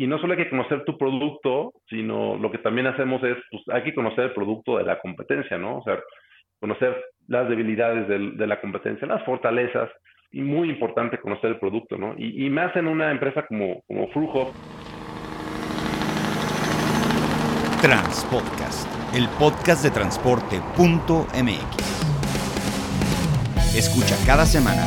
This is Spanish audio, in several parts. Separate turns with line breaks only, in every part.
y, no solo hay que conocer tu producto, sino lo que también hacemos es, pues hay que conocer el producto de la competencia, ¿no? O sea, conocer las debilidades de la competencia, las fortalezas, y muy importante conocer el producto, ¿no? Y, y más una empresa como, como Frujo.
Transpodcast, el podcast de transporte.mx. Escucha cada semana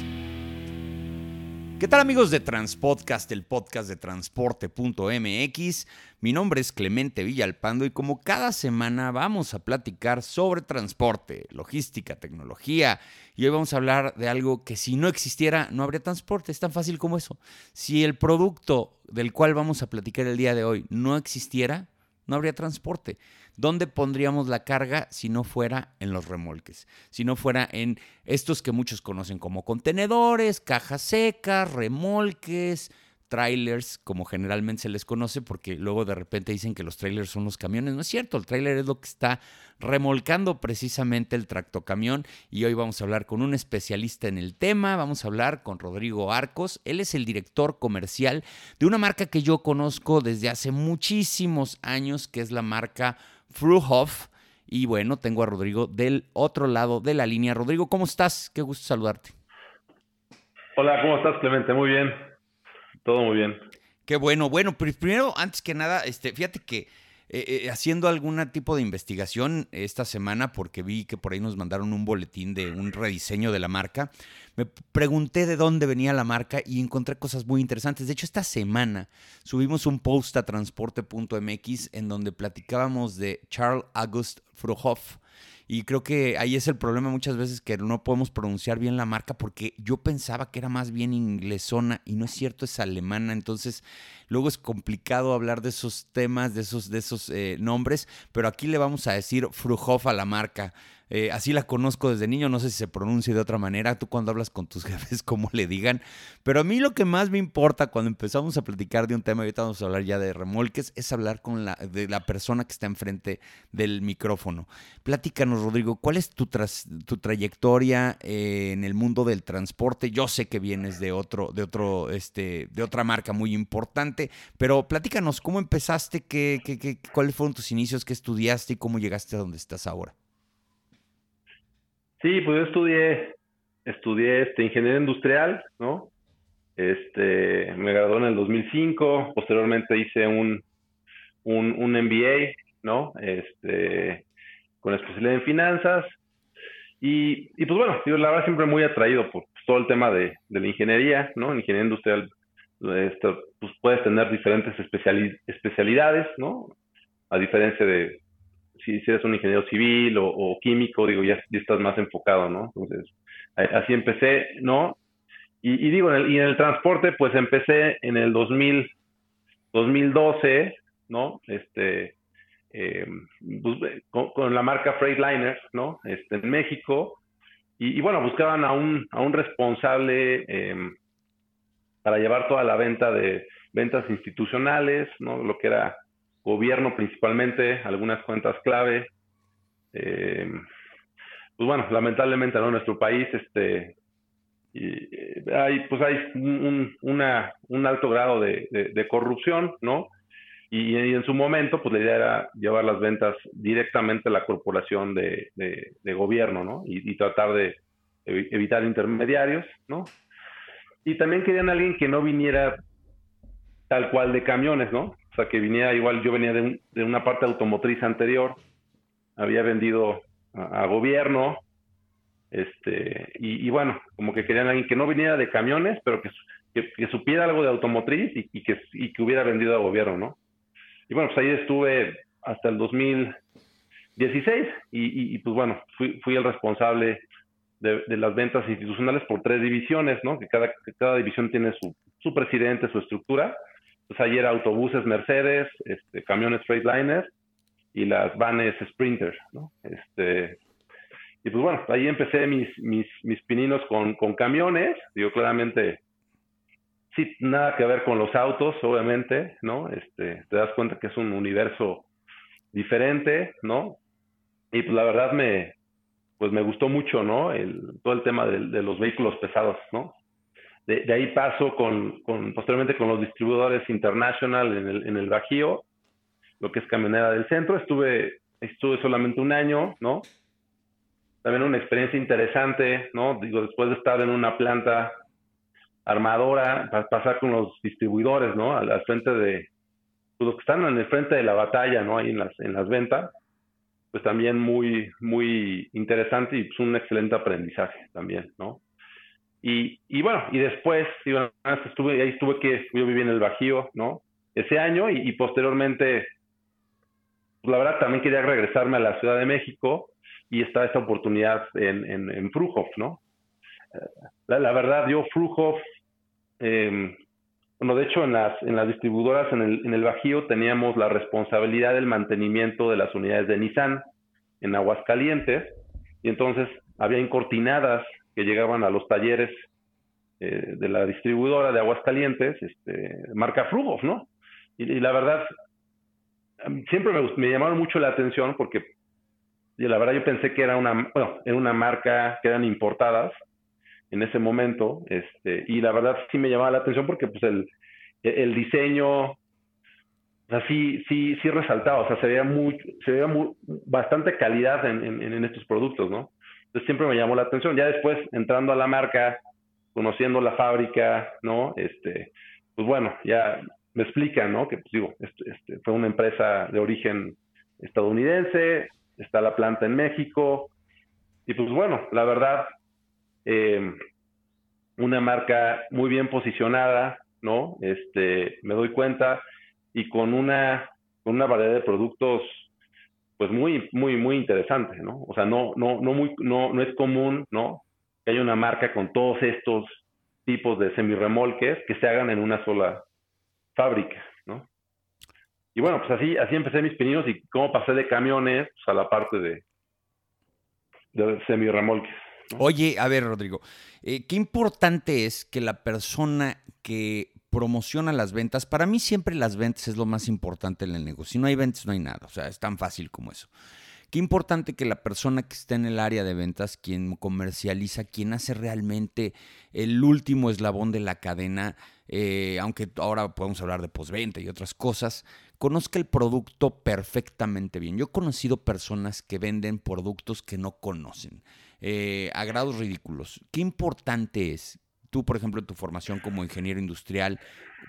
¿Qué tal amigos de Transpodcast, el podcast de transporte.mx? Mi nombre es Clemente Villalpando y como cada semana vamos a platicar sobre transporte, logística, tecnología y hoy vamos a hablar de algo que si no existiera no habría transporte, es tan fácil como eso. Si el producto del cual vamos a platicar el día de hoy no existiera, no habría transporte. ¿Dónde pondríamos la carga si no fuera en los remolques? Si no fuera en estos que muchos conocen como contenedores, cajas secas, remolques, trailers, como generalmente se les conoce, porque luego de repente dicen que los trailers son los camiones. No es cierto, el trailer es lo que está remolcando precisamente el tractocamión y hoy vamos a hablar con un especialista en el tema, vamos a hablar con Rodrigo Arcos, él es el director comercial de una marca que yo conozco desde hace muchísimos años, que es la marca Fruhoff. Y bueno, tengo a Rodrigo del otro lado de la línea. Rodrigo, ¿cómo estás? Qué gusto saludarte.
Hola, ¿cómo estás, Clemente? Muy bien. Todo muy bien.
Qué bueno. Bueno, primero, antes que nada, este, fíjate que eh, eh, haciendo algún tipo de investigación esta semana, porque vi que por ahí nos mandaron un boletín de un rediseño de la marca, me pregunté de dónde venía la marca y encontré cosas muy interesantes. De hecho, esta semana subimos un post a transporte.mx en donde platicábamos de Charles August Frohoff y creo que ahí es el problema muchas veces que no podemos pronunciar bien la marca porque yo pensaba que era más bien inglesona y no es cierto, es alemana. Entonces, luego es complicado hablar de esos temas, de esos, de esos eh, nombres, pero aquí le vamos a decir Fruhoff a la marca. Eh, así la conozco desde niño, no sé si se pronuncia de otra manera, tú cuando hablas con tus jefes, cómo le digan. Pero a mí lo que más me importa cuando empezamos a platicar de un tema, ahorita vamos a hablar ya de remolques, es hablar con la, de la persona que está enfrente del micrófono. Platícanos, Rodrigo, ¿cuál es tu, tu trayectoria eh, en el mundo del transporte? Yo sé que vienes de otro, de otro, este, de otra marca muy importante, pero platícanos, ¿cómo empezaste? ¿Qué, qué, qué, ¿Cuáles fueron tus inicios? ¿Qué estudiaste y cómo llegaste a donde estás ahora?
Sí, pues yo estudié, estudié este, ingeniería industrial, ¿no? Este, me gradué en el 2005, posteriormente hice un, un, MBA, ¿no? Este, con especialidad en finanzas. Y, y pues bueno, yo la verdad siempre muy atraído por todo el tema de, de la ingeniería, ¿no? En ingeniería industrial, esto, pues puedes tener diferentes especialidades, ¿no? A diferencia de, si, eres un ingeniero civil o, químico, digo, ya, estás más enfocado, ¿no? Entonces, así empecé, ¿no? Y, digo, en el, y en el transporte, pues empecé en el 2000, 2012, ¿no? Este, eh, pues, con, la marca Freightliner, ¿no? Este, en México. Y, bueno, buscaban a un, a un responsable em, para llevar toda la venta de ventas institucionales, ¿no? Lo que era gobierno principalmente, algunas cuentas clave. Eh, pues bueno, lamentablemente en nuestro país este, eh, hay, pues hay un, alto grado de, corrupción, ¿no? Y, en su momento, pues la idea era llevar las ventas directamente a la corporación de, gobierno, ¿no? Y, y, tratar de evitar intermediarios, ¿no? Y también querían alguien que no viniera tal cual de camiones, ¿no? O sea, que viniera igual, yo venía de, de una parte automotriz anterior, había vendido a, gobierno, este, y, bueno, como que querían alguien que no viniera de camiones, pero que, que, supiera algo de automotriz y, que, y que hubiera vendido a gobierno, ¿no? Y bueno, pues ahí estuve hasta el 2016 y, y pues bueno, fui, fui el responsable de, de, las ventas institucionales por tres divisiones, ¿no? Que cada, que cada división tiene su, su presidente, su estructura pues ayer autobuses Mercedes, este, camiones Freightliner y las vanes Sprinter, ¿no? Este, y pues bueno, ahí empecé mis, mis, mis pininos con, con camiones, digo claramente, sí, nada que ver con los autos, obviamente, ¿no? Este, te das cuenta que es un universo diferente, ¿no? Y pues la verdad me, pues me gustó mucho, ¿no? El, todo el tema de, los vehículos pesados, ¿no? De, ahí paso con, con, posteriormente con los distribuidores International en el, en el Bajío, lo que es camionera del centro. Estuve, estuve solamente un año, ¿no? También una experiencia interesante, ¿no? Digo, después de estar en una planta armadora, pasar con los distribuidores, ¿no? Al, frente de, pues, los que están en el frente de la batalla, ¿no? Ahí en las, en las ventas, pues también muy, muy interesante y pues un excelente aprendizaje también, ¿no? Y, y bueno, y después, estuve, ahí estuve que yo viví en el Bajío, ¿no? Ese año y, posteriormente, pues la verdad también quería regresarme a la Ciudad de México y está esta oportunidad en, en, en Fruhoff, ¿no? La, verdad, yo Fruhoff, eh, bueno, de hecho en las, en las distribuidoras en el, en el Bajío teníamos la responsabilidad del mantenimiento de las unidades de Nissan en Aguascalientes y entonces había incortinadas que llegaban a los talleres eh, de la distribuidora de Aguascalientes, este, marca Fruhoff, ¿no? Y, la verdad, siempre me, me, llamaron mucho la atención porque y la verdad yo pensé que era una, bueno, era una marca que eran importadas en ese momento, este, y la verdad sí me llamaba la atención porque pues el, el diseño, o sea, sí, sí, sí resaltaba, o sea, se veía muy, se veía muy, bastante calidad en, en, en estos productos, ¿no? Entonces siempre me llamó la atención. Ya después, entrando a la marca, conociendo la fábrica, ¿no? Este, pues bueno, ya me explican, ¿no? Que pues digo, este, este, fue una empresa de origen estadounidense, está la planta en México, y pues bueno, la verdad, eh, una marca muy bien posicionada, ¿no? Este, me doy cuenta, y con una, con una variedad de productos, pues muy, muy, muy interesante, ¿no? O sea, no, no, no, muy, no, no es común, ¿no? Que haya una marca con todos estos tipos de semirremolques que se hagan en una sola fábrica, ¿no? Y bueno, pues así, así empecé mis pininos y cómo pasé de camiones pues, a la parte de, de semirremolques.
Oye, a ver, Rodrigo, eh, qué importante es que la persona que promociona las ventas, para mí siempre las ventas es lo más importante en el negocio. Si no hay ventas, no hay nada. O sea, es tan fácil como eso. Qué importante que la persona que está en el área de ventas, quien comercializa, quien hace realmente el último eslabón de la cadena, eh, aunque ahora podemos hablar de postventa y otras cosas, conozca el producto perfectamente bien. Yo he conocido personas que venden productos que no conocen. Eh, a grados ridículos. ¿Qué importante es tú, por ejemplo, tu formación como ingeniero industrial,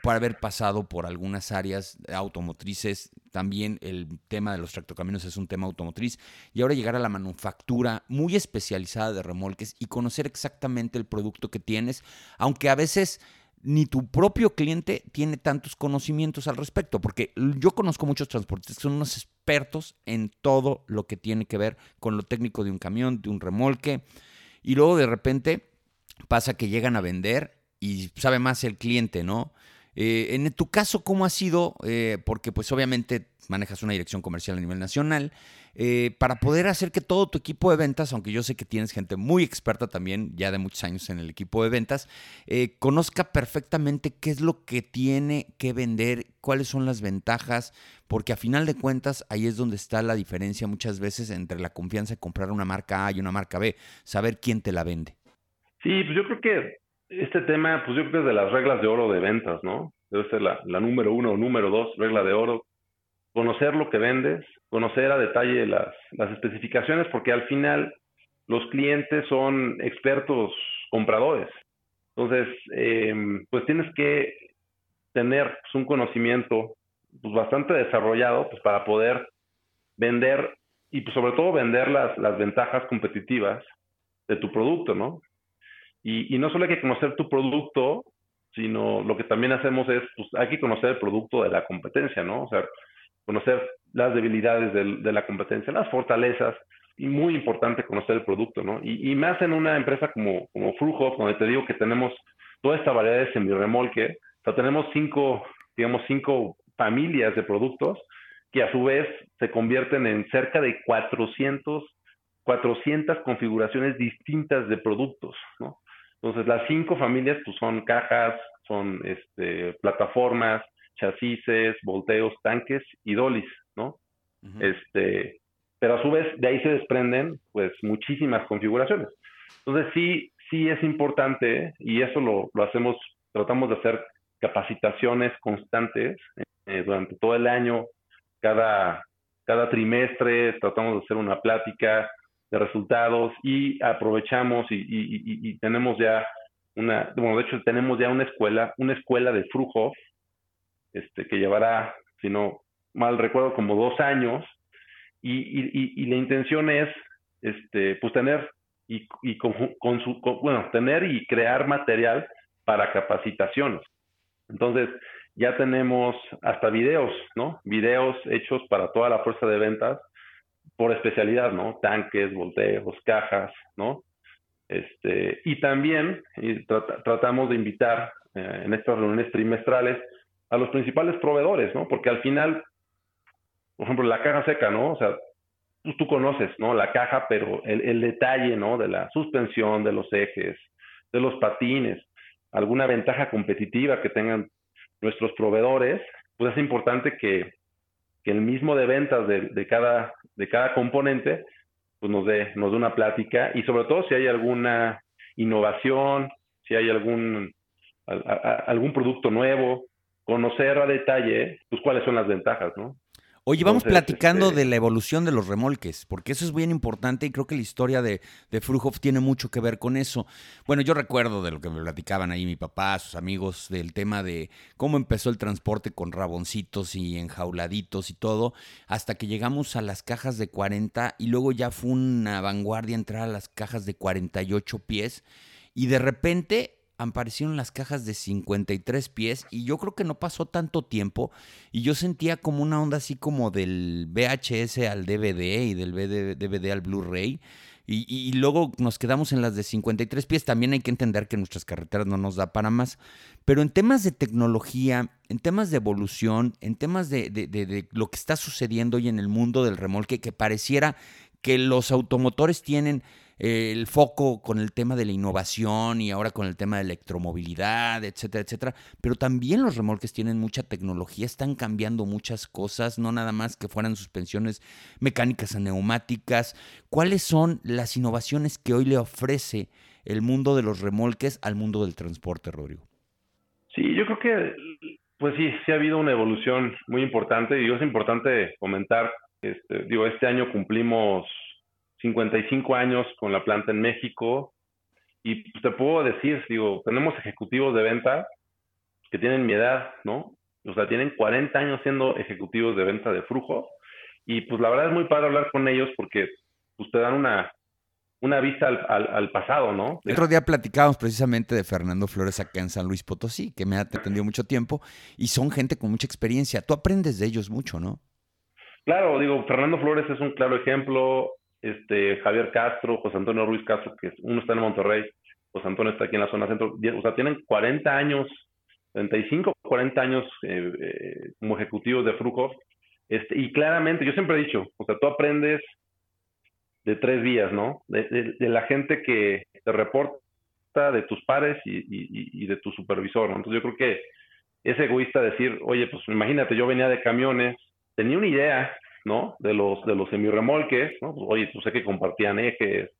por haber pasado por algunas áreas automotrices, también el tema de los tractocaminos es un tema automotriz, y ahora llegar a la manufactura muy especializada de remolques y conocer exactamente el producto que tienes, aunque a veces ni tu propio cliente tiene tantos conocimientos al respecto, porque yo conozco muchos transportistas que son unos expertos en todo lo que tiene que ver con lo técnico de un camión, de un remolque, y luego de repente pasa que llegan a vender y sabe más el cliente, ¿no? Eh, en tu caso, ¿cómo ha sido? Eh, porque pues obviamente manejas una dirección comercial a nivel nacional, eh, para poder hacer que todo tu equipo de ventas, aunque yo sé que tienes gente muy experta también, ya de muchos años en el equipo de ventas, conozca perfectamente qué es lo que tiene que vender, cuáles son las ventajas, porque a final de cuentas ahí es donde está la diferencia muchas veces entre la confianza de comprar una marca A y una marca B, saber quién te la vende.
Sí, pues yo creo que este tema, pues yo creo que es de las reglas de oro de ventas, ¿no? Debe ser la, número uno o número dos, regla de oro. Conocer lo que vendes, conocer a detalle las, las especificaciones, porque al final los clientes son expertos compradores. Entonces, em, pues tienes que tener pues, un conocimiento pues, bastante desarrollado pues, para poder vender y pues, sobre todo vender las, las ventajas competitivas de tu producto, ¿no? Y, no solo hay que conocer tu producto, sino lo que también hacemos es, pues hay que conocer el producto de la competencia, ¿no? O sea, conocer las debilidades de, la competencia, las fortalezas, y muy importante conocer el producto, ¿no? Y, más en una empresa como, como Frujo, donde te digo que tenemos toda esta variedad de semirremolque, o sea, tenemos cinco, digamos, cinco familias de productos que a su vez se convierten en cerca de 400, 400 configuraciones distintas de productos, ¿no? Entonces, las cinco familias pues, son cajas, son este, plataformas, chasis, volteos, tanques y dolis, ¿no? este, pero a su vez de ahí se desprenden pues muchísimas configuraciones. Entonces sí, sí es importante y eso lo, lo hacemos, tratamos de hacer capacitaciones constantes eh, durante todo el año, cada, cada trimestre tratamos de hacer una plática de resultados y aprovechamos y, tenemos ya una, bueno, de hecho tenemos ya una escuela, una escuela de Frujo, este, que llevará, si no mal recuerdo, como dos años, y, la intención es, este, pues tener y, con, su, bueno, tener y crear material para capacitaciones. Entonces, ya tenemos hasta videos, ¿no? Videos hechos para toda la fuerza de ventas por especialidad, ¿no? Tanques, volteos, cajas, ¿no? Este, y también tratamos de invitar eh, en estas reuniones trimestrales a los principales proveedores, ¿no? Porque al final, por ejemplo, la caja seca, ¿no? O sea, pues tú conoces, ¿no? La caja, pero el, el detalle, ¿no? De la suspensión, de los ejes, de los patines, alguna ventaja competitiva que tengan nuestros proveedores, pues es importante que, el mismo de ventas de, cada, de cada componente pues nos dé, nos dé una plática y sobre todo si hay alguna innovación, si hay algún, algún producto nuevo, conocer a detalle pues cuáles son las ventajas, ¿no?
Oye, vamos platicando este de la evolución de los remolques, porque eso es bien importante y creo que la historia de, de tiene mucho que ver con eso. Bueno, yo recuerdo de lo que me platicaban ahí mi papá, sus amigos, del tema de cómo empezó el transporte con raboncitos y enjauladitos y todo, hasta que llegamos a las cajas de 40 y luego ya fue una vanguardia entrar a las cajas de 48 pies y de repente aparecieron las cajas de 53 pies y yo creo que no pasó tanto tiempo y yo sentía como una onda así como del VHS al DVD y del DVD al Blu-ray. Y, luego nos quedamos en las de 53 pies. También hay que entender que nuestras carreteras no nos da para más. Pero en temas de tecnología, en temas de evolución, en temas de, de lo que está sucediendo hoy en el mundo del remolque, que pareciera que los automotores tienen el foco con el tema de la innovación y ahora con el tema de electromovilidad, etcétera, etcétera. Pero también los remolques tienen mucha tecnología, están cambiando muchas cosas, no nada más que fueran suspensiones mecánicas a neumáticas. ¿Cuáles son las innovaciones que hoy le ofrece el mundo de los remolques al mundo del transporte, Rodrigo?
Sí, yo creo que, pues sí, sí ha habido una evolución muy importante y es importante comentar, este, digo, este año cumplimos 55 años con la planta en México y te puedo decir, digo, tenemos ejecutivos de venta que tienen mi edad, ¿no? O sea, tienen 40 años siendo ejecutivos de venta de flujo y pues la verdad es muy padre hablar con ellos porque pues te dan una, una vista al, al, pasado, ¿no?
El otro día platicábamos precisamente de Fernando Flores acá en San Luis Potosí, que me ha atendido mucho tiempo, y son gente con mucha experiencia. Tú aprendes de ellos mucho, ¿no?
Claro, digo, Fernando Flores es un claro ejemplo, este, Javier Castro, José Antonio Ruiz Castro, que uno está en Monterrey, José Antonio está aquí en la zona centro, o sea, tienen 40 años, 35, 40 años eh, eh, como ejecutivos de Fruco, este, y claramente, yo siempre he dicho, o sea, tú aprendes de tres vías, ¿no? De, la gente que te reporta, de tus pares y, de tu supervisor, ¿no? Entonces yo creo que es egoísta decir, oye, pues imagínate, yo venía de camiones, tenía una idea, ¿no? De los, de los semirremolques, ¿no? Pues, oye, pues sé que compartían ejes,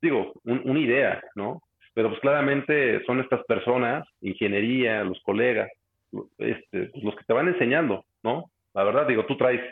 digo, una idea, ¿no? Pero pues claramente son estas personas, ingeniería, los colegas, este, pues, los que te van enseñando, ¿no? La verdad, digo, tú traes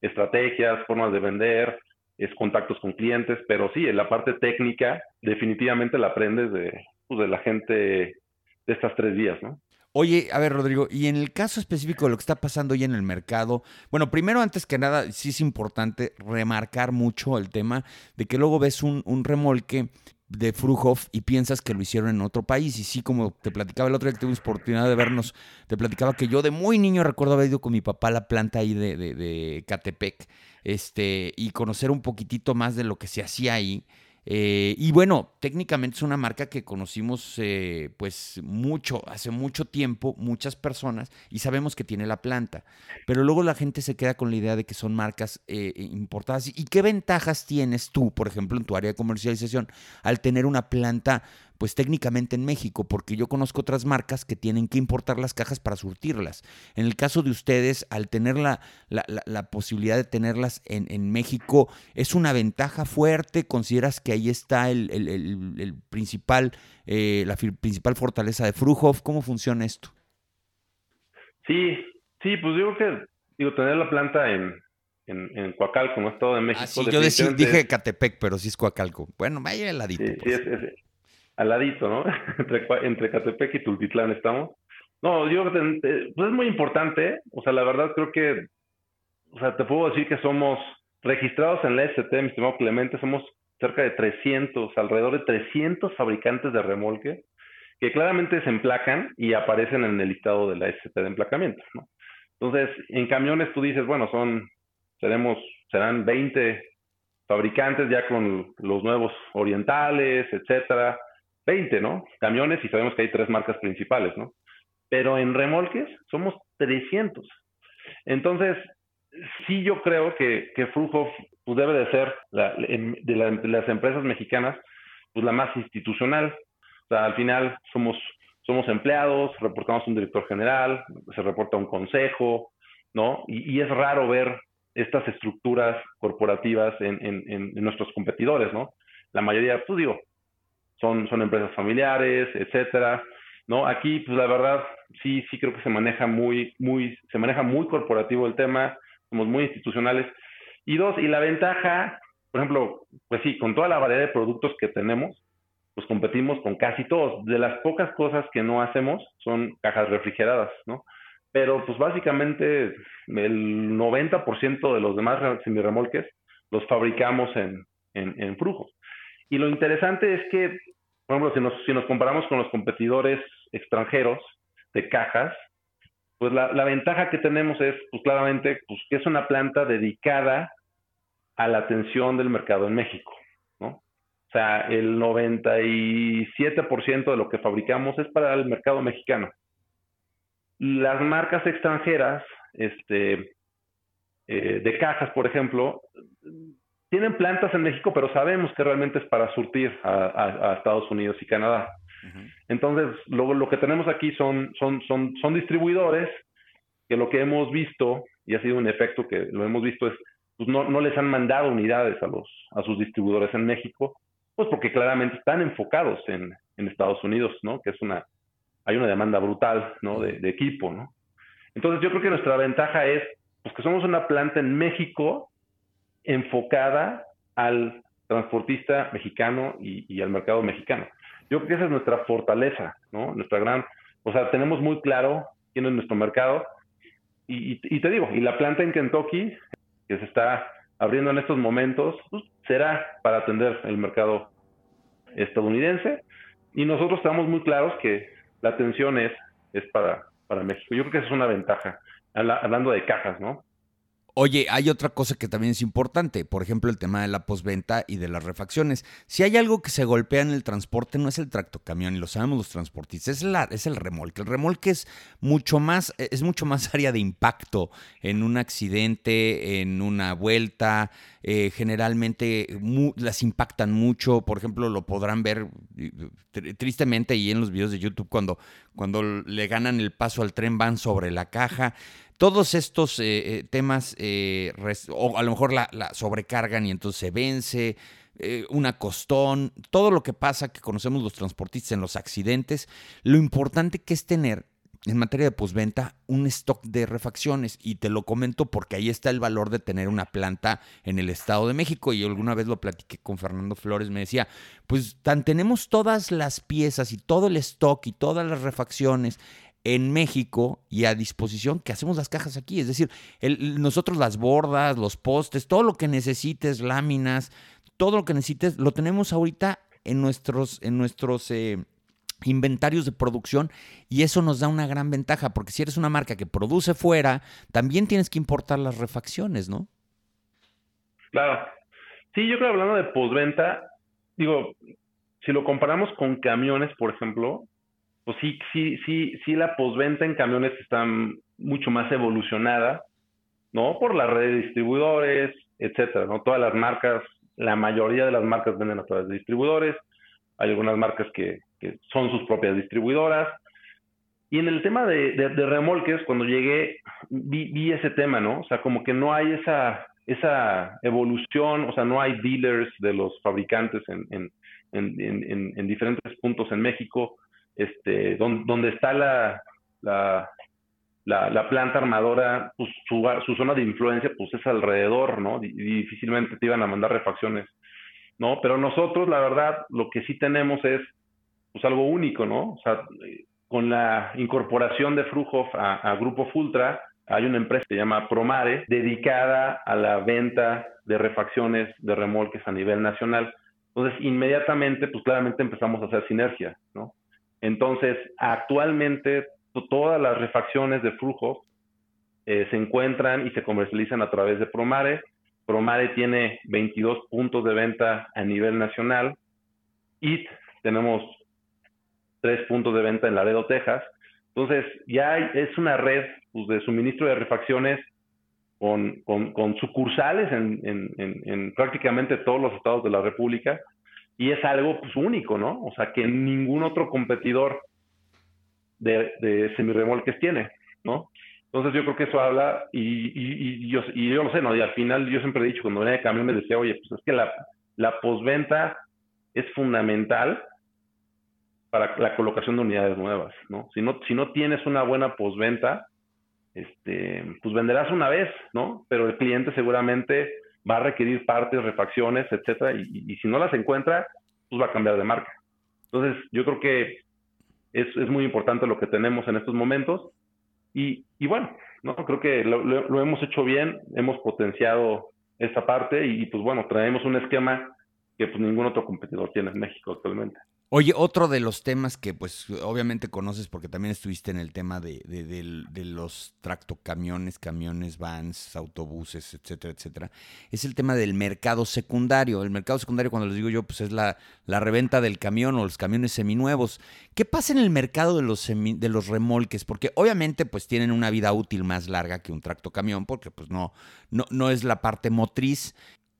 estrategias, formas de vender, es contactos con clientes, pero sí, en la parte técnica definitivamente la aprendes de, pues, de la gente de estas tres vías, ¿no?
Oye, a ver, Rodrigo, y en el caso específico de lo que está pasando hoy en el mercado, bueno, primero, antes que nada, sí es importante remarcar mucho el tema de que luego ves un, remolque de Fruhoff y piensas que lo hicieron en otro país. Y sí, como te platicaba el otro día que tuve oportunidad de vernos, te platicaba que yo de muy niño recuerdo haber ido con mi papá a la planta ahí de, de, de Catepec este, y conocer un poquitito más de lo que se hacía ahí. Eh, y bueno, técnicamente es una marca que conocimos eh, pues mucho, hace mucho tiempo, muchas personas, y sabemos que tiene la planta. Pero luego la gente se queda con la idea de que son marcas eh, importadas. ¿Y qué ventajas tienes tú, por ejemplo, en tu área de comercialización, al tener una planta pues técnicamente en México, porque yo conozco otras marcas que tienen que importar las cajas para surtirlas. En el caso de ustedes, al tener la, la, posibilidad de tenerlas en, en, México, ¿es una ventaja fuerte? ¿Consideras que ahí está el, el, el, principal, eh, la principal fortaleza de Fruhoff? ¿Cómo funciona esto?
Sí, sí, pues digo que digo, tener la planta en, en, en Coacalco, no Estado de México. Ah,
sí, yo dije Catepec, pero sí es Coacalco. Bueno, vaya al ladito.
Sí, sí es, al ladito, ¿no? entre, entre Catepec y Tultitlán estamos. No, yo pues es muy importante, o sea, la verdad creo que, o sea, te puedo decir que somos registrados en la ST, mi estimado Clemente, somos cerca de 300, alrededor de 300 fabricantes de remolque que claramente se emplacan y aparecen en el listado de la ST de emplacamiento, ¿no? Entonces, en camiones tú dices, bueno, son, seremos, serán 20 fabricantes ya con los nuevos orientales, etcétera. 20, ¿no? Camiones y sabemos que hay tres marcas principales, ¿no? Pero en remolques somos 300. Entonces, sí yo creo que, que Fruhoff pues, debe de ser de, las empresas mexicanas pues la más institucional. O sea, al final somos somos empleados, reportamos un director general, se reporta un consejo, ¿no? Y, es raro ver estas estructuras corporativas en, nuestros competidores, ¿no? La mayoría, pues digo, son, son empresas familiares, etcétera, ¿no? Aquí, pues la verdad, sí, sí creo que se maneja muy, muy, se maneja muy corporativo el tema, somos muy institucionales. Y dos, y la ventaja, por ejemplo, pues sí, con toda la variedad de productos que tenemos, pues competimos con casi todos. De las pocas cosas que no hacemos son cajas refrigeradas, ¿no? Pero pues básicamente el 90% de los demás semirremolques los fabricamos en, en, en Y lo interesante es que, por ejemplo, si nos, si nos comparamos con los competidores extranjeros de cajas, pues la, la ventaja que tenemos es, pues claramente, pues que es una planta dedicada a la atención del mercado en México. O sea, el 97% de lo que fabricamos es para el mercado mexicano. Las marcas extranjeras, este, eh, de cajas, por ejemplo, tienen plantas en México, pero sabemos que realmente es para surtir a, Estados Unidos y Canadá. Entonces, lo, lo, que tenemos aquí son, son, son, son distribuidores que lo que hemos visto, y ha sido un efecto que lo hemos visto, es pues no, no les han mandado unidades a, los, a sus distribuidores en México pues porque claramente están enfocados en, Estados Unidos, ¿no? Que es una, hay una demanda brutal, ¿no? De, equipo, ¿no? Entonces yo creo que nuestra ventaja es, pues que somos una planta en México enfocada al transportista mexicano y, al mercado mexicano. Yo creo que esa es nuestra fortaleza, ¿no? Nuestra gran, o sea, tenemos muy claro quién es nuestro mercado. Y, te digo, y la planta en Kentucky, que se está abriendo en estos momentos, pues, será para atender el mercado estadounidense. Y nosotros estamos muy claros que la atención es, es para, para México. Yo creo que esa es una ventaja, hablando de cajas, ¿no?
Oye, hay otra cosa que también es importante, por ejemplo, el tema de la posventa y de las refacciones. Si hay algo que se golpea en el transporte, no es el tractocamión, y lo sabemos los transportistas, es, es el remolque. El remolque es mucho más, es mucho más área de impacto en un accidente, en una vuelta. Eh, generalmente las impactan mucho. Por ejemplo, lo podrán ver tristemente ahí en los videos de YouTube cuando, cuando le ganan el paso al tren, van sobre la caja todos estos eh, eh, temas, eh, o a lo mejor la, sobrecargan y entonces se vence, una costón, todo lo que pasa que conocemos los transportistas en los accidentes, lo importante que es tener en materia de posventa un stock de refacciones. Y te lo comento porque ahí está el valor de tener una planta en el Estado de México. Y alguna vez lo platiqué con Fernando Flores, me decía, pues tan tenemos todas las piezas y todo el stock y todas las refacciones en México y a disposición que hacemos las cajas aquí. Es decir, nosotros las bordas, los postes, todo lo que necesites, láminas, todo lo que necesites, lo tenemos ahorita en nuestros, en nuestros eh, inventarios de producción y eso nos da una gran ventaja, porque si eres una marca que produce fuera, también tienes que importar las refacciones, ¿no?
Claro. Sí, yo creo hablando de postventa, digo, si lo comparamos con camiones, por ejemplo, pues sí, sí, sí, sí la posventa en camiones está mucho más evolucionada, ¿no? Por la red de distribuidores, etcétera, ¿no? Todas las marcas, la mayoría de las marcas venden a través de distribuidores. Hay algunas marcas que, son sus propias distribuidoras. Y en el tema de, remolques, cuando llegué, vi, ese tema, ¿no? O sea, como que no hay esa, evolución, o sea, no hay dealers de los fabricantes en, diferentes puntos en México, este, donde, está la, la, la, planta armadora, pues su, su, zona de influencia pues es alrededor, ¿no? Y, difícilmente te iban a mandar refacciones, ¿no? Pero nosotros, la verdad, lo que sí tenemos es pues algo único, ¿no? O sea, con la incorporación de Frujof a, Grupo Fultra, hay una empresa que se llama Promare, dedicada a la venta de refacciones de remolques a nivel nacional. Entonces, inmediatamente, pues claramente empezamos a hacer sinergia, ¿no? Entonces, actualmente todas las refacciones de flujo eh, se encuentran y se comercializan a través de Promare. Promare tiene 22 puntos de venta a nivel nacional y tenemos tres puntos de venta en Laredo, Texas. Entonces, ya es una red pues, de suministro de refacciones con, sucursales en, prácticamente todos los estados de la República y es algo pues, único, ¿no? O sea, que ningún otro competidor de, de semirremolques tiene, ¿no? Entonces yo creo que eso habla, y, y, yo, y yo lo sé, ¿no? Y al final yo siempre he dicho, cuando venía de camión me decía, oye, pues es que la, la posventa es fundamental para la colocación de unidades nuevas, ¿no? Si no, si no tienes una buena posventa, este, pues venderás una vez, ¿no? Pero el cliente seguramente va a requerir partes, refacciones, etcétera, y, y si no las encuentra, pues va a cambiar de marca. Entonces, yo creo que es, es muy importante lo que tenemos en estos momentos. Y, y bueno, ¿no? creo que lo, hemos hecho bien, hemos potenciado esta parte y, pues bueno, traemos un esquema que pues ningún otro competidor tiene en México actualmente.
Oye, otro de los temas que pues obviamente conoces porque también estuviste en el tema de, de, los tractocamiones, camiones, vans, autobuses, etcétera, etcétera, es el tema del mercado secundario. El mercado secundario, cuando les digo yo, pues es la, la reventa del camión o los camiones seminuevos. ¿Qué pasa en el mercado de los, de los remolques? Porque obviamente pues tienen una vida útil más larga que un tractocamión porque pues no, no, no es la parte motriz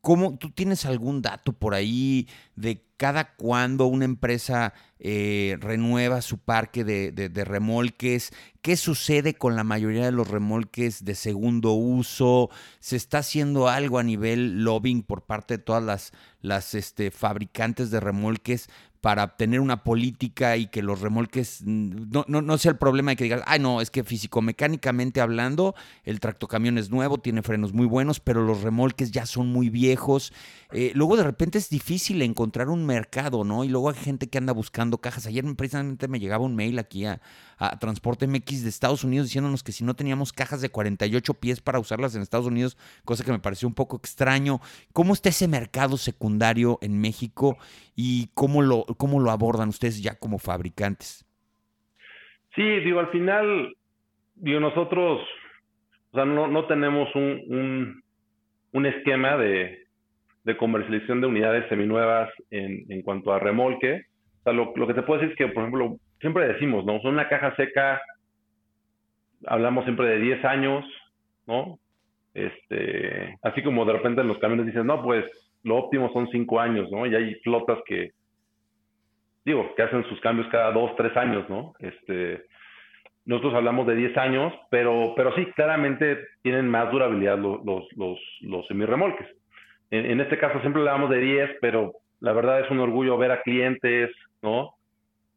¿Cómo, ¿Tú tienes algún dato por ahí de cada cuándo una empresa eh, renueva su parque de, remolques? ¿Qué sucede con la mayoría de los remolques de segundo uso? ¿Se está haciendo algo a nivel lobbying por parte de todas las, las este, fabricantes de remolques para tener una política y que los remolques mm, no, no, no sea el problema de que digas, ay no, es que físico-mecánicamente hablando, el tractocamión es nuevo, tiene frenos muy buenos, pero los remolques ya son muy viejos. Eh, luego de repente es difícil encontrar un mercado, ¿no? Y luego hay gente que anda buscando cajas. Ayer precisamente me llegaba un mail aquí a, a Transporte MX de Estados Unidos diciéndonos que si no teníamos cajas de 48 pies para usarlas en Estados Unidos, cosa que me pareció un poco extraño. ¿Cómo está ese mercado secundario en México y cómo lo, cómo lo abordan ustedes ya como fabricantes?
Sí, digo, al final, digo, nosotros, o sea, no, no tenemos un, un, esquema de, de, comercialización de unidades seminuevas en, en cuanto a remolque. O sea, lo, que te puedo decir es que, por ejemplo, siempre decimos, ¿no? Son una caja seca, hablamos siempre de 10 años, ¿no? Este, así como de repente en los camiones dicen, no, pues lo óptimo son cinco años, ¿no? Y hay flotas que, digo, que hacen sus cambios cada dos, tres años, ¿no? Este, nosotros hablamos de 10 años, pero, pero sí, claramente tienen más durabilidad los, los, los, los semirremolques. En, este caso siempre hablamos de 10, pero la verdad es un orgullo ver a clientes, ¿no?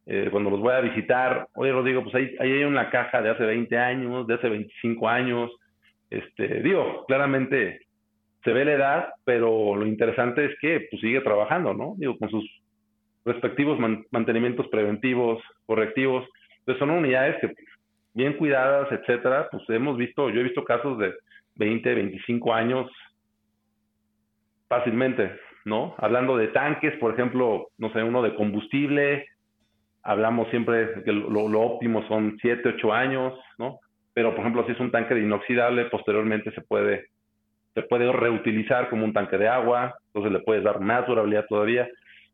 Eh, cuando los voy a visitar, oye Rodrigo, pues ahí, ahí hay una caja de hace 20 años, de hace 25 años, este, digo, claramente se ve la edad, pero lo interesante es que pues, sigue trabajando, ¿no? Digo, con sus respectivos mantenimientos preventivos, correctivos. Entonces son unidades que bien cuidadas, etcétera, pues hemos visto, yo he visto casos de 20, 25 años fácilmente, ¿no? Hablando de tanques, por ejemplo, no sé, uno de combustible, hablamos siempre que lo, lo óptimo son 7, 8 años, ¿no? Pero, por ejemplo, si es un tanque de inoxidable, posteriormente se puede se puede reutilizar como un tanque de agua, entonces le puedes dar más durabilidad todavía.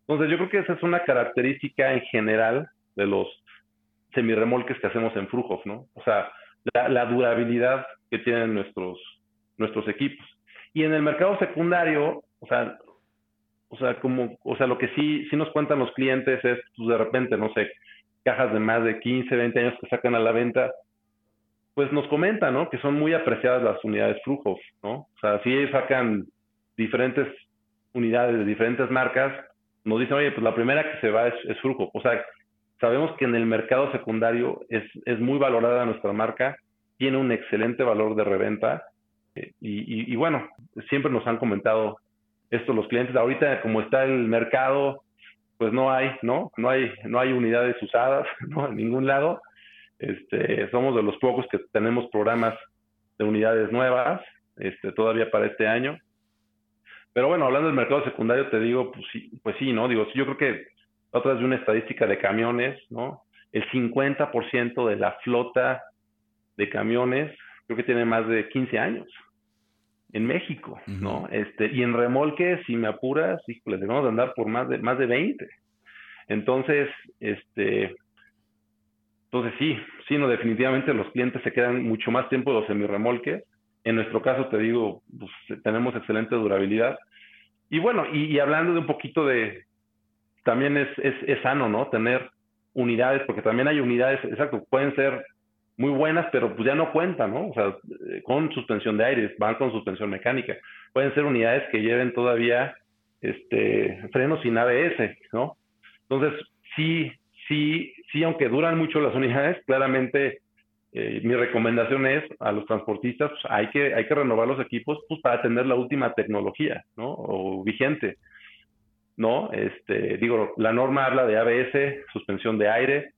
Entonces yo creo que esa es una característica en general de los semirremolques que hacemos en Frujof, ¿no? O sea, la, durabilidad que tienen nuestros, nuestros equipos. Y en el mercado secundario, o sea, o sea, como, o sea, lo que sí, sí nos cuentan los clientes es, pues de repente, no sé, cajas de más de 15, 20 años que sacan a la venta, pues nos comentan, ¿no? Que son muy apreciadas las unidades flujos, ¿no? O sea, ellos sacan diferentes unidades de diferentes marcas, nos dicen, oye, pues la primera que se va es, es. O sea, sabemos que en el mercado secundario es, es muy valorada nuestra marca, tiene un excelente valor de reventa eh, y, y, bueno, siempre nos han comentado esto los clientes. Ahorita como está el mercado, pues no hay, ¿no? No hay, no hay unidades usadas, ¿no? En ningún lado. Este, somos de los pocos que tenemos programas de unidades nuevas, este, todavía para este año. Pero bueno, hablando del mercado secundario, te digo, pues sí, pues sí, ¿no? Digo, yo creo que otra vez de una estadística de camiones, ¿no? El 50% de la flota de camiones creo que tiene más de 15 años en México, ¿no? Este, y en remolque, si me apuras, les debemos de andar por más de, más de 20. Entonces, este, entonces sí, sí, no, definitivamente los clientes se quedan mucho más tiempo los semirremolques. En nuestro caso, te digo, pues, tenemos excelente durabilidad. Y bueno, y, hablando de un poquito de, también es, es, es sano, ¿no? Tener unidades, porque también hay unidades, exacto, pueden ser muy buenas, pero pues ya no cuentan, ¿no? O sea, eh, con suspensión de aire, van con suspensión mecánica. Pueden ser unidades que lleven todavía este, frenos sin ABS, ¿no? Entonces, sí, sí, sí, aunque duran mucho las unidades, claramente eh, mi recomendación es a los transportistas, pues, hay, que, hay que renovar los equipos pues, para tener la última tecnología, ¿no? O vigente, ¿no? Este, digo, la norma habla de ABS, suspensión de aire,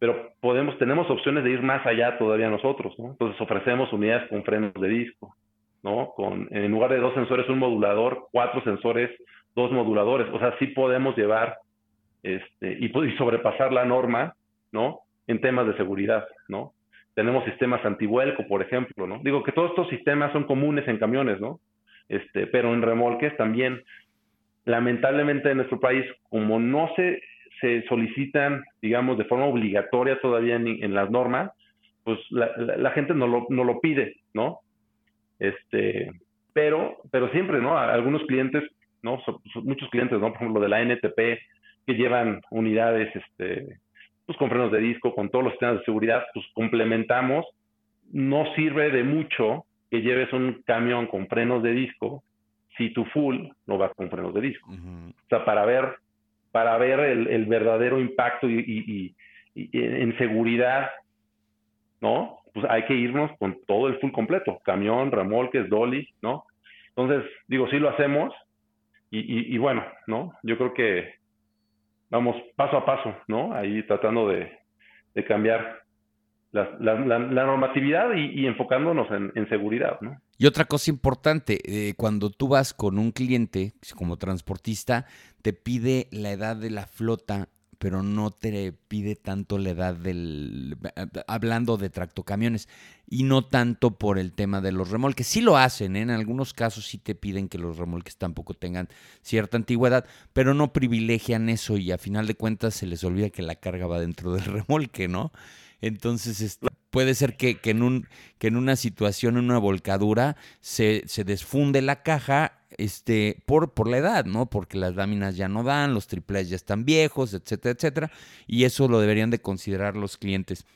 pero podemos, tenemos opciones de ir más allá todavía nosotros, ¿no? Entonces ofrecemos unidades con frenos de disco, ¿no? Con, en lugar de dos sensores, un modulador, cuatro sensores, dos moduladores. O sea, sí podemos llevar este, y, y sobrepasar la norma, ¿no? En temas de seguridad, ¿no? Tenemos sistemas antivuelco, por ejemplo, ¿no? Digo que todos estos sistemas son comunes en camiones, ¿no? Este, pero en remolques también, lamentablemente en nuestro país, como no se se solicitan, digamos, de forma obligatoria todavía en, las normas, pues la, gente no lo, no lo pide, ¿no? Este, pero, pero siempre, ¿no? Algunos clientes, ¿no? muchos clientes, ¿no? Por ejemplo, de la NTP, que llevan unidades, este, pues con frenos de disco, con todos los sistemas de seguridad, pues complementamos. No sirve de mucho que lleves un camión con frenos de disco si tu full no va con frenos de disco. O sea, para ver para ver el, verdadero impacto y, en seguridad, ¿no? Pues hay que irnos con todo el full completo, camión, remolques, dolly, ¿no? Entonces, digo, sí lo hacemos y, bueno, ¿no? Yo creo que vamos paso a paso, ¿no? Ahí tratando de, cambiar la, normatividad y, enfocándonos en, seguridad, ¿no?
Y otra cosa importante, eh, cuando tú vas con un cliente como transportista, te pide la edad de la flota, pero no te pide tanto la edad del... hablando de tractocamiones, y no tanto por el tema de los remolques. Sí lo hacen, ¿eh? en algunos casos sí te piden que los remolques tampoco tengan cierta antigüedad, pero no privilegian eso y a final de cuentas se les olvida que la carga va dentro del remolque, ¿no? Entonces, puede ser que, en un, que en una situación, en una volcadura, se, se desfunde la caja este, por, por la edad, ¿no? Porque las láminas ya no dan, los triples ya están viejos, etcétera, etcétera. Y eso lo deberían de considerar los clientes.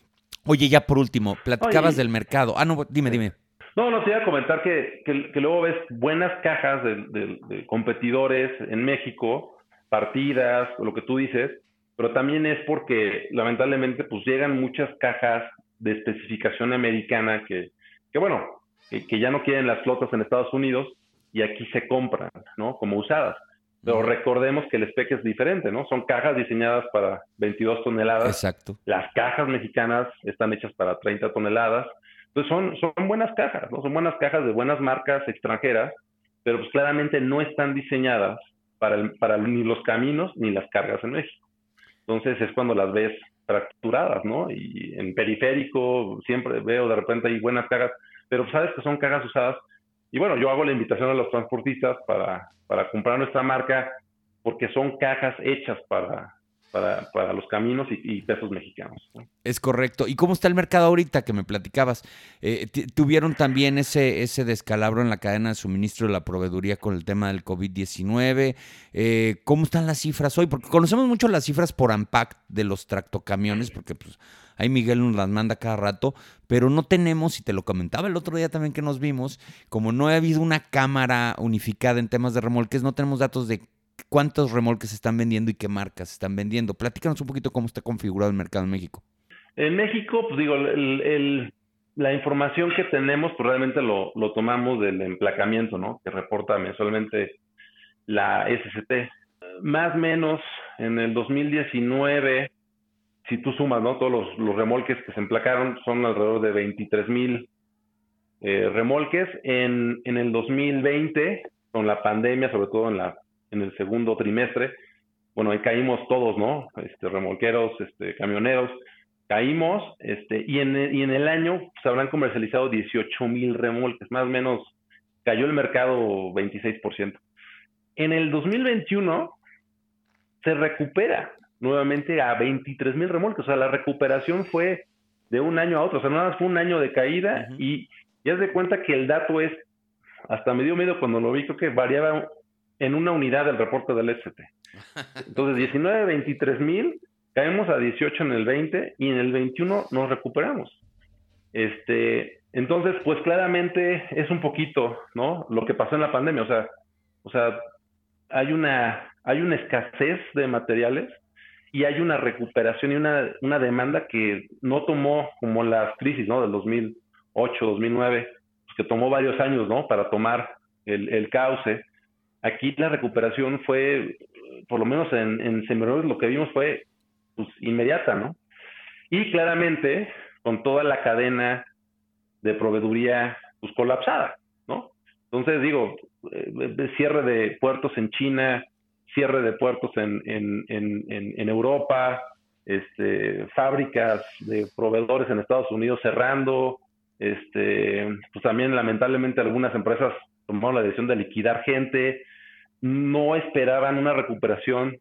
Oye, ya por último, platicabas del mercado. Ah, no, dime, dime.
No, no, te iba a comentar que, que, luego ves buenas cajas de, de, competidores en México, partidas, lo que tú dices, pero también es porque lamentablemente pues llegan muchas cajas de especificación americana que, que bueno, que, ya no quieren las flotas en Estados Unidos y aquí se compran, ¿no? Como usadas. Pero recordemos que el spec es diferente, ¿no? Son cajas diseñadas para 22 toneladas.
Exacto.
Las cajas mexicanas están hechas para 30 toneladas. Entonces son, son buenas cajas, ¿no? Son buenas cajas de buenas marcas extranjeras, pero pues claramente no están diseñadas para, para ni los caminos ni las cargas en México. Entonces es cuando las ves fracturadas, ¿no? Y en periférico siempre veo de repente hay buenas cajas, pero sabes que son cajas usadas. Y bueno, yo hago la invitación a los transportistas para, para comprar nuestra marca porque son cajas hechas para, para, para los caminos y, pesos mexicanos.
Es correcto. ¿Y cómo está el mercado ahorita que me platicabas? Eh, ¿Tuvieron también ese, ese descalabro en la cadena de suministro de la proveeduría con el tema del COVID-19? Eh, ¿Cómo están las cifras hoy? Porque conocemos mucho las cifras por AMPAC de los tractocamiones, porque pues ahí Miguel nos las manda cada rato, pero no tenemos, y te lo comentaba el otro día también que nos vimos, como no ha habido una cámara unificada en temas de remolques, no tenemos datos de cuántos remolques se están vendiendo y qué marcas se están vendiendo. Platícanos un poquito cómo está configurado el mercado en México.
En México, pues digo, la información que tenemos, pues realmente lo, tomamos del emplacamiento, ¿no? Que reporta mensualmente la SCT. Más o menos en el 2019, si tú sumas, ¿no? Todos los, remolques que se emplacaron son alrededor de 23 mil eh, remolques. En, en el 2020, con la pandemia, sobre todo en la en el segundo trimestre. Bueno, ahí caímos todos, ¿no? Este, remolqueros, este, camioneros, caímos, este, y en, y en el año se habrán comercializado 18 mil remolques, más o menos cayó el mercado 26%. En el 2021 se recupera nuevamente a 23 mil remolques, o sea, la recuperación fue de un año a otro, o sea, nada más fue un año de caída y ya se de cuenta que el dato es, hasta me dio miedo cuando lo vi, creo que variaba en una unidad del reporte del ST. Entonces, 19, 23 mil, caemos a 18 en el 20 y en el 21 nos recuperamos. Este, entonces, pues claramente es un poquito, ¿no? Lo que pasó en la pandemia, o sea, o sea, hay una, hay una escasez de materiales y hay una recuperación y una, una demanda que no tomó como la crisis, ¿no? Del 2008, 2009, pues que tomó varios años, ¿no? Para tomar el, el cauce Aquí la recuperación fue, por lo menos en, en lo que vimos fue pues, inmediata, ¿no? Y claramente con toda la cadena de proveeduría pues, colapsada, ¿no? Entonces digo, eh, cierre de puertos en China, cierre de puertos en, en, en, en, Europa, este, fábricas de proveedores en Estados Unidos cerrando, este, pues también lamentablemente algunas empresas tomaron la decisión de liquidar gente, no esperaban una recuperación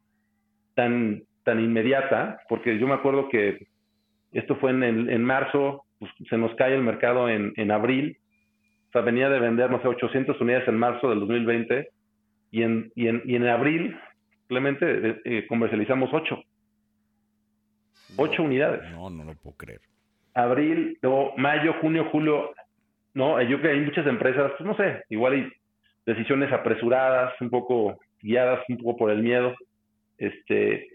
tan, tan inmediata, porque yo me acuerdo que esto fue en, en marzo, pues, se nos cae el mercado en, en abril, o sea, venía de vender, no sé, 800 unidades en marzo del 2020, y en, y en, y en abril simplemente eh, eh, comercializamos 8. 8 unidades.
No, no lo puedo creer.
Abril, luego mayo, junio, julio, no, yo creo que hay muchas empresas, pues no sé, igual y decisiones apresuradas, un poco guiadas un poco por el miedo. Este,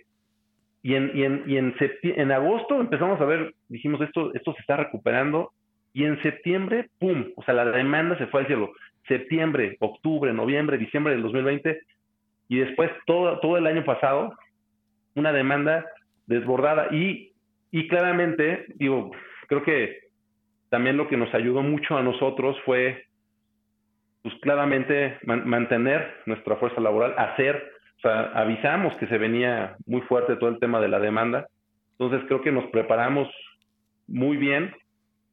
y en, y en, y en, en agosto empezamos a ver, dijimos, esto, esto se está recuperando, y en septiembre, ¡pum! O sea, la demanda se fue al cielo. Septiembre, octubre, noviembre, diciembre del 2020, y después todo, todo el año pasado, una demanda desbordada. Y, y claramente, digo, creo que también lo que nos ayudó mucho a nosotros fue pues claramente mantener nuestra fuerza laboral, hacer, o sea, avisamos que se venía muy fuerte todo el tema de la demanda, entonces creo que nos preparamos muy bien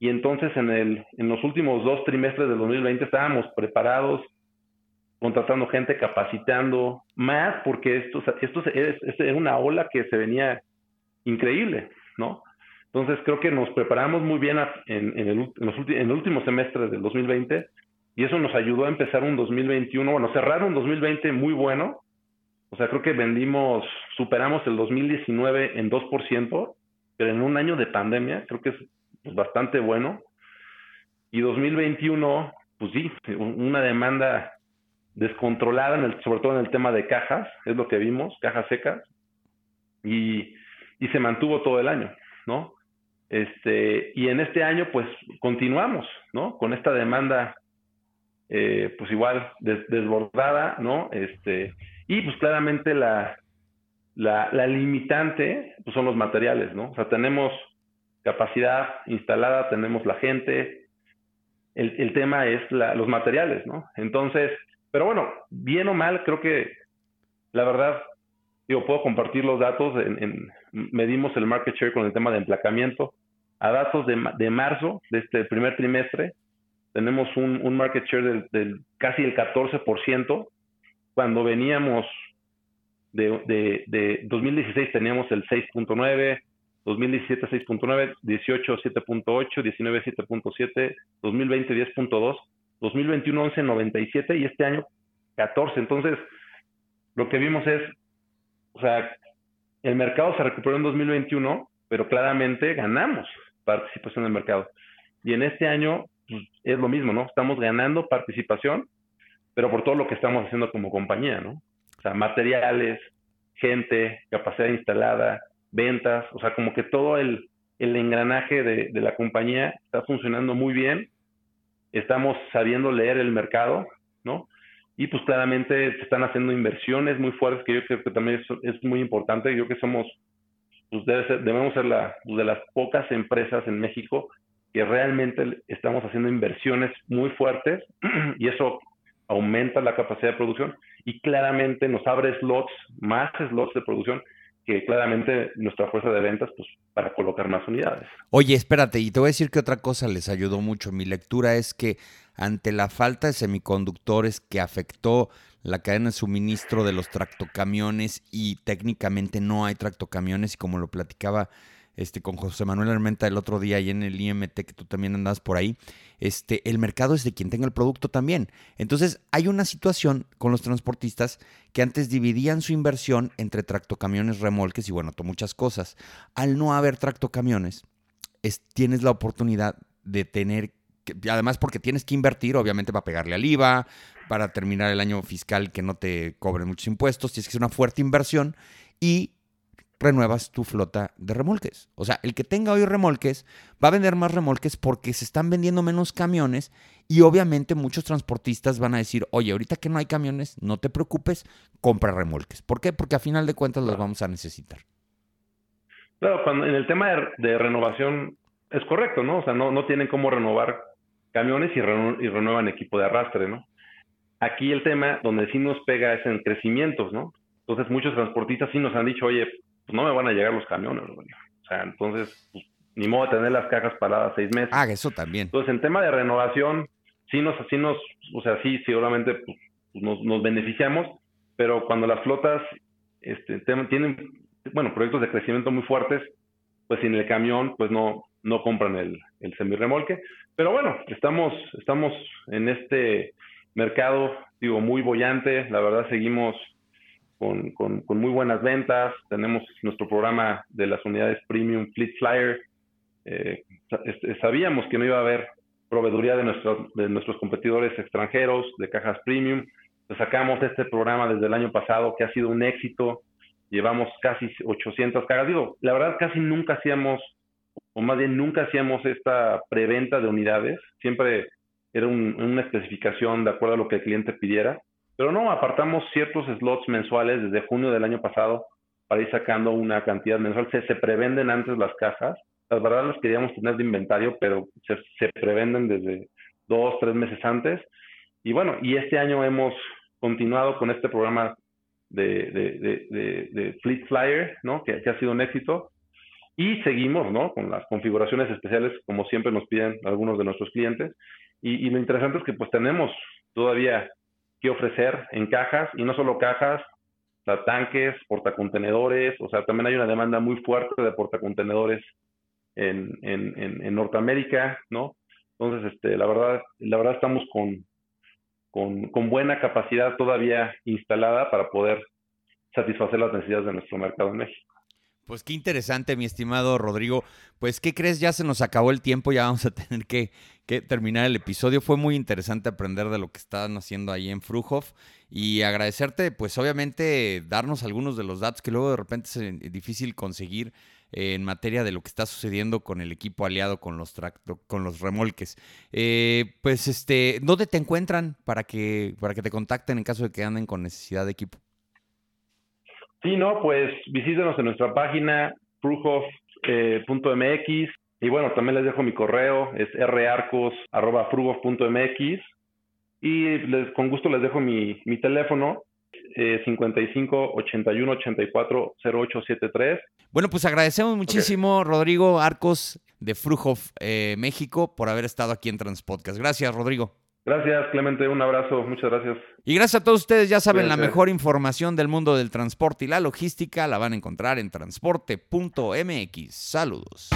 y entonces en, el, los últimos dos trimestres del 2020 estábamos preparados, contratando gente, capacitando más, porque esto, esto es, es una ola que se venía increíble, ¿no? Entonces creo que nos preparamos muy bien en, en, el, en, los en el último semestre del 2020 y eso nos ayudó a empezar un 2021, bueno, cerrar un 2020 muy bueno. O sea, creo que vendimos, superamos el 2019 en 2%, pero en un año de pandemia, creo que es pues, bastante bueno. Y 2021, pues sí, una demanda descontrolada, en el, sobre todo en el tema de cajas, es lo que vimos, cajas secas, y se mantuvo todo el año, ¿no? Este, y en este año, pues continuamos, ¿no? Con esta demanda eh, pues igual desbordada, ¿no? Este, y pues claramente la, la, limitante pues son los materiales, ¿no? O sea, tenemos capacidad instalada, tenemos la gente, el, el tema es la, los materiales, ¿no? Entonces, pero bueno, bien o mal, creo que la verdad, digo, puedo compartir los datos, en, en, medimos el market share con el tema de emplacamiento, a datos de, marzo, de este primer trimestre, tenemos un, market share del, del, casi el 14%, cuando veníamos de, de, 2016 teníamos el 6.9, 2017 6.9, 18 7.8, 19 7.7, 2020 10.2, 2021 11.97 y este año 14. Entonces, lo que vimos es, o sea, el mercado se recuperó en 2021, pero claramente ganamos participación en el mercado. Y en este año pues, es lo mismo, ¿no? Estamos ganando participación, pero por todo lo que estamos haciendo como compañía, ¿no? O sea, materiales, gente, capacidad instalada, ventas, o sea, como que todo el, el engranaje de, de, la compañía está funcionando muy bien, estamos sabiendo leer el mercado, ¿no? Y pues claramente se están haciendo inversiones muy fuertes, que yo creo que también es, es muy importante, yo creo que somos, pues debemos ser la, pues, de las pocas empresas en México que realmente estamos haciendo inversiones muy fuertes y eso aumenta la capacidad de producción y claramente nos abre slots, más slots de producción que claramente nuestra fuerza de ventas pues para colocar más unidades.
Oye, espérate, y te voy a decir que otra cosa les ayudó mucho. Mi lectura es que ante la falta de semiconductores que afectó la cadena de suministro de los tractocamiones y técnicamente no hay tractocamiones y como lo platicaba este, con José Manuel Armenta el otro día y en el IMT, que tú también andabas por ahí, este, el mercado es de quien tenga el producto también. Entonces, hay una situación con los transportistas que antes dividían su inversión entre tractocamiones, remolques y bueno, muchas cosas. Al no haber tractocamiones, es, tienes la oportunidad de tener, que, además porque tienes que invertir, obviamente, para pegarle al IVA, para terminar el año fiscal que no te cobren muchos impuestos, tienes que hacer una fuerte inversión y renuevas tu flota de remolques. O sea, el que tenga hoy remolques va a vender más remolques porque se están vendiendo menos camiones y obviamente muchos transportistas van a decir, oye, ahorita que no hay camiones, no te preocupes, compra remolques. ¿Por qué? Porque a final de cuentas los vamos a necesitar.
Claro, cuando en el tema de, renovación es correcto, ¿no? O sea, no, no tienen cómo renovar camiones y, y renuevan equipo de arrastre, ¿no? Aquí el tema donde sí nos pega es en crecimientos, ¿no? Entonces muchos transportistas sí nos han dicho, oye, pues no me van a llegar los camiones, O sea, entonces, pues, ni modo de tener las cajas paradas seis meses.
Ah, eso también.
Entonces, en tema de renovación, sí nos, sí nos, o sea, sí, seguramente pues, pues, nos, nos, beneficiamos, pero cuando las flotas este, tienen, bueno, proyectos de crecimiento muy fuertes, pues sin el camión, pues no, no compran el, el semirremolque. Pero bueno, estamos, estamos en este mercado, digo, muy bollante, la verdad seguimos con, con, muy buenas ventas. Tenemos nuestro programa de las unidades Premium Fleet Flyer. Eh, sabíamos que no iba a haber proveeduría de, nuestros de nuestros competidores extranjeros, de cajas premium. sacamos este programa desde el año pasado, que ha sido un éxito. Llevamos casi 800 cajas. Digo, la verdad, casi nunca hacíamos, o más bien nunca hacíamos esta preventa de unidades. Siempre era una especificación de acuerdo a lo que el cliente pidiera. Pero no, apartamos ciertos slots mensuales desde junio del año pasado para ir sacando una cantidad mensual. Se, se prevenden antes las cajas. Las verdad las queríamos tener de inventario, pero se, se prevenden desde dos, tres meses antes. Y bueno, y este año hemos continuado con este programa de, de, de, de Fleet Flyer, ¿no? Que, que, ha sido un éxito. Y seguimos, ¿no? Con las configuraciones especiales, como siempre nos piden algunos de nuestros clientes. Y, lo interesante es que pues tenemos todavía que ofrecer en cajas y no solo cajas, tanques, portacontenedores, o sea, también hay una demanda muy fuerte de portacontenedores en, en, en, Norteamérica, ¿no? Entonces, este, la verdad, la verdad estamos con, con, con buena capacidad todavía instalada para poder satisfacer las necesidades de nuestro mercado en México.
Pues qué interesante, mi estimado Rodrigo. Pues, ¿qué crees? Ya se nos acabó el tiempo, ya vamos a tener que, terminar el episodio. Fue muy interesante aprender de lo que están haciendo ahí en Fruhoff y agradecerte, pues obviamente, darnos algunos de los datos que luego de repente es difícil conseguir en materia de lo que está sucediendo con el equipo aliado con los con los remolques. Eh, pues este, ¿dónde te encuentran para que, para que te contacten en caso de que anden con necesidad de equipo?
Sí, no, pues visítenos en nuestra página frugof.mx eh, y bueno, también les dejo mi correo, es rarcos.frugof.mx y les, con gusto les dejo mi, mi teléfono, eh, 55 81 84 0873.
Bueno, pues agradecemos muchísimo, Rodrigo Arcos de Frujof eh, México, por haber estado aquí en Transpodcast. Gracias, Rodrigo.
Gracias, Clemente. Un abrazo. Muchas gracias.
Y gracias a todos ustedes. Ya saben, la mejor información del mundo del transporte y la logística la van a encontrar en transporte.mx. Saludos.